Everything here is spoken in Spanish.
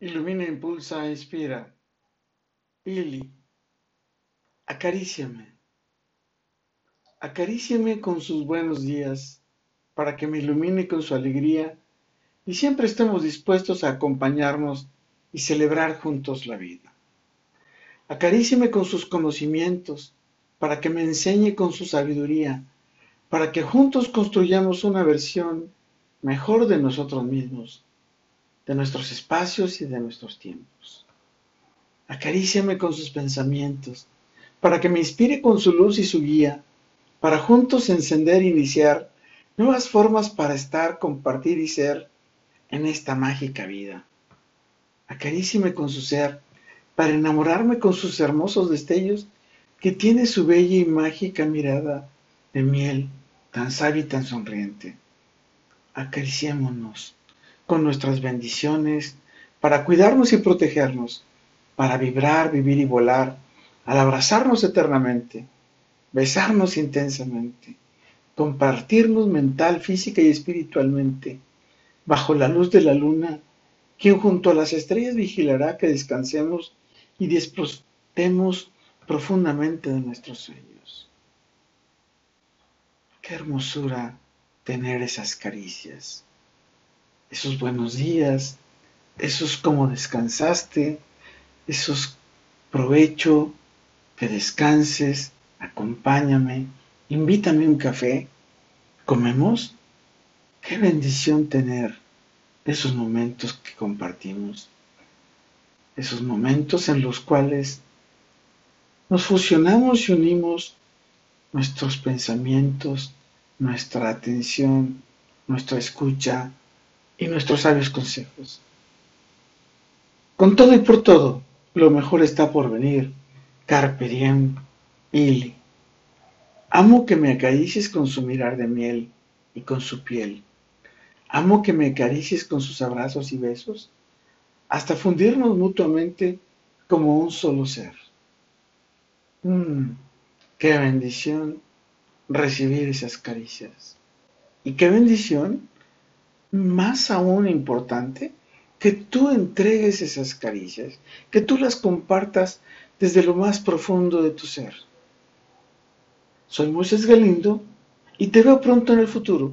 Ilumina, impulsa, inspira. Lili, acaríciame. Acaríciame con sus buenos días, para que me ilumine con su alegría y siempre estemos dispuestos a acompañarnos y celebrar juntos la vida. Acaríciame con sus conocimientos, para que me enseñe con su sabiduría, para que juntos construyamos una versión mejor de nosotros mismos de nuestros espacios y de nuestros tiempos. Acaríciame con sus pensamientos, para que me inspire con su luz y su guía, para juntos encender e iniciar nuevas formas para estar, compartir y ser en esta mágica vida. Acaríciame con su ser, para enamorarme con sus hermosos destellos que tiene su bella y mágica mirada de miel, tan sabia y tan sonriente. Acariciémonos con nuestras bendiciones, para cuidarnos y protegernos, para vibrar, vivir y volar, al abrazarnos eternamente, besarnos intensamente, compartirnos mental, física y espiritualmente, bajo la luz de la luna, quien junto a las estrellas vigilará que descansemos y disfrutemos profundamente de nuestros sueños. Qué hermosura tener esas caricias esos buenos días, esos cómo descansaste, esos provecho, que descanses, acompáñame, invítame un café, comemos. Qué bendición tener esos momentos que compartimos, esos momentos en los cuales nos fusionamos y unimos nuestros pensamientos, nuestra atención, nuestra escucha, y nuestros sabios consejos. Con todo y por todo, lo mejor está por venir. Carpe diem, Ili. Amo que me acaricies con su mirar de miel y con su piel. Amo que me acaricies con sus abrazos y besos, hasta fundirnos mutuamente como un solo ser. Mmm, qué bendición recibir esas caricias. Y qué bendición más aún importante, que tú entregues esas caricias, que tú las compartas desde lo más profundo de tu ser. Soy Moisés Galindo y te veo pronto en el futuro